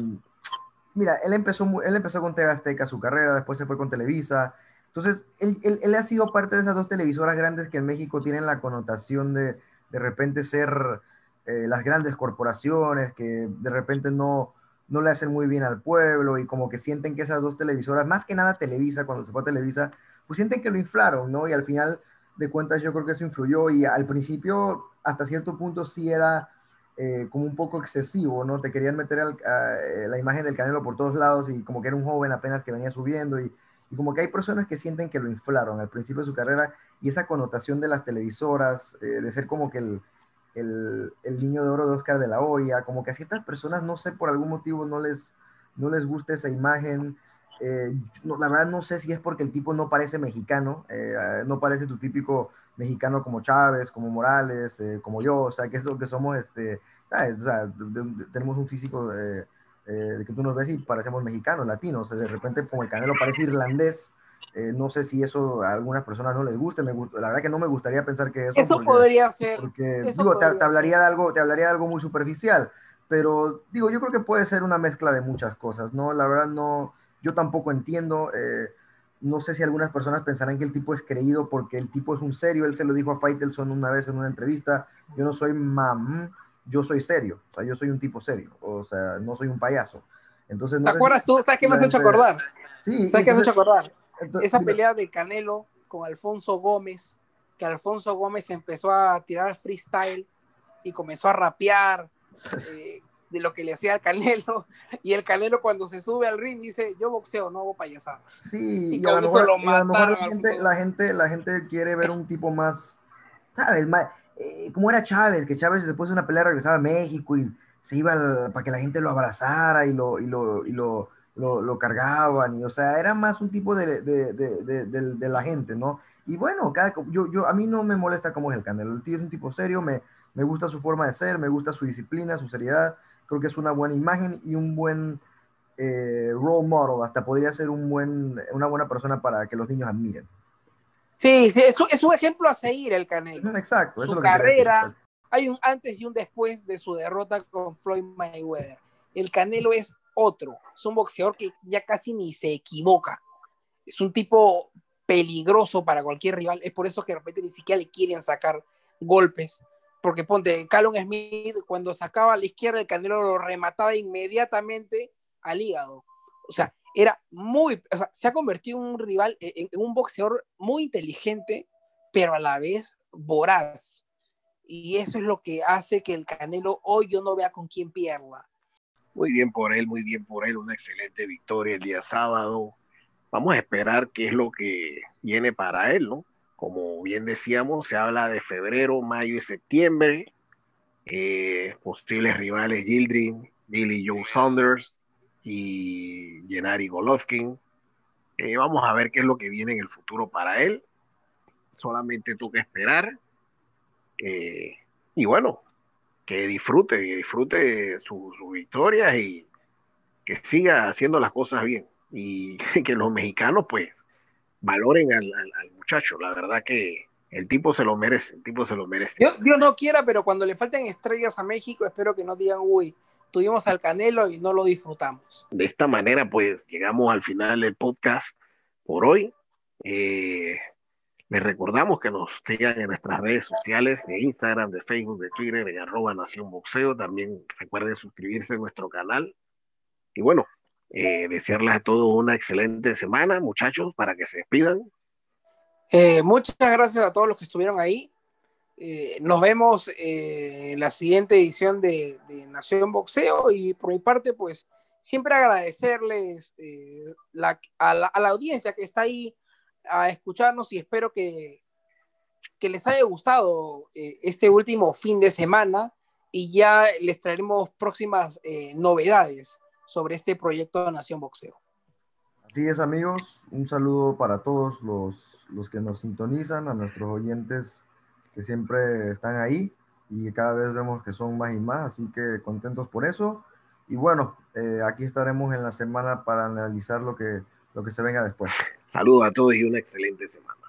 Mira, él empezó, él empezó con TV Azteca su carrera, después se fue con Televisa. Entonces, él, él, él, ha sido parte de esas dos televisoras grandes que en México tienen la connotación de de repente ser eh, las grandes corporaciones, que de repente no, no le hacen muy bien al pueblo y como que sienten que esas dos televisoras, más que nada Televisa, cuando se fue a Televisa, pues sienten que lo inflaron, ¿no? Y al final de cuentas yo creo que eso influyó y al principio hasta cierto punto sí era eh, como un poco excesivo, ¿no? Te querían meter eh, la imagen del Canelo por todos lados y como que era un joven apenas que venía subiendo y, como que hay personas que sienten que lo inflaron al principio de su carrera y esa connotación de las televisoras, eh, de ser como que el, niño de oro de Oscar de la Hoya, como que a ciertas personas, no sé, por algún motivo no les, no les gusta esa imagen. Eh, la verdad no sé si es porque el tipo no parece mexicano, eh, no parece tu típico mexicano como Chávez, como Morales, eh, como yo, o sea, que es lo que somos, este, o sea, tenemos un físico de que tú nos ves y parecemos mexicanos, latinos, de repente como el Canelo parece irlandés, no sé si eso a algunas personas no les guste, me gusta, la verdad que no me gustaría pensar que eso. Eso podría ser. Porque, digo, te, hablaría de algo, te hablaría de algo muy superficial, pero digo, yo creo que puede ser una mezcla de muchas cosas, ¿no? La verdad no yo tampoco entiendo. Eh, no sé si algunas personas pensarán que el tipo es creído porque el tipo es un serio. Él se lo dijo a Faitelson una vez en una entrevista. Yo no soy mam, yo soy serio. O sea, yo soy un tipo serio. O sea, no soy un payaso. Entonces, ¿Te acuerdas tú? ¿Sabes qué me has hecho acordar? Sí. ¿Sabes qué me has hecho acordar? Esa pelea de Canelo con Alfonso Gómez, que Alfonso Gómez empezó a tirar freestyle y comenzó a rapear. Eh, de lo que le hacía al Canelo, y el Canelo cuando se sube al ring dice, yo boxeo, no hago payasadas. Sí, y, a, lo mejor, la, gente, la, gente, la gente quiere ver un tipo más, ¿sabes? Más, eh, como era Chávez, que Chávez después de una pelea regresaba a México y se iba para que la gente lo abrazara y lo, y lo, y lo, lo, cargaban, y o sea, era más un tipo de, de, de, de, la gente, ¿no? Y bueno, cada, yo, yo, a mí no me molesta cómo es el Canelo, el tío es un tipo serio, me, me gusta su forma de ser, me gusta su disciplina, su seriedad, creo que es una buena imagen y un buen eh, role model, hasta podría ser un buen, una buena persona para que los niños admiren. Sí, sí es, es un ejemplo a seguir el Canelo. Exacto. Su carrera, hay un antes y un después de su derrota con Floyd Mayweather. El Canelo es otro, es un boxeador que ya casi ni se equivoca. Es un tipo peligroso para cualquier rival, es por eso que de repente ni siquiera le quieren sacar golpes porque ponte, Callum Smith cuando sacaba a la izquierda el Canelo lo remataba inmediatamente al hígado. O sea, era muy, o sea, se ha convertido en un rival, e, en, un boxeador muy inteligente, pero a la vez voraz. Y eso es lo que hace que el Canelo hoy yo no vea con quién pierda. Muy bien por él, muy bien por él, una excelente victoria el día sábado. Vamos a esperar qué es lo que viene para él, ¿no? Como bien decíamos, se habla de febrero, mayo y septiembre. Eh, posibles rivales Gildrin, Billy Joe Saunders y Gennady Golovkin. Eh, vamos a ver qué es lo que viene en el futuro para él. Solamente toca esperar. Eh, y bueno, que disfrute, que disfrute sus su victorias y, que siga haciendo las cosas bien y que los mexicanos pues valoren al, al, muchacho. La verdad que el tipo se lo merece, el tipo se lo merece. Yo, Dios no quiera, pero cuando le falten estrellas a México, espero que no digan, uy, tuvimos al Canelo y no lo disfrutamos. De esta manera, pues llegamos al final del podcast por hoy. Eh, les recordamos que nos sigan en nuestras redes sociales, de Instagram, de Facebook, de Twitter, en arroba Nación Boxeo. También recuerden suscribirse a nuestro canal. Y bueno, eh, desearles a todos una excelente semana, muchachos, para que se despidan. Eh, muchas gracias a todos los que estuvieron ahí. Eh, nos vemos eh, en la siguiente edición de, Nación Boxeo y por mi parte, pues siempre agradecerles eh, a, la, audiencia que está ahí a escucharnos y espero que, les haya gustado este último fin de semana y ya les traeremos próximas novedades sobre este proyecto de Nación Boxeo. Así es amigos, un saludo para todos los, los que nos sintonizan, a nuestros oyentes que siempre están ahí y cada vez vemos que son más y más, así que contentos por eso. Y bueno, eh, aquí estaremos en la semana para analizar lo que, lo que se venga después. Saludos a todos y una excelente semana.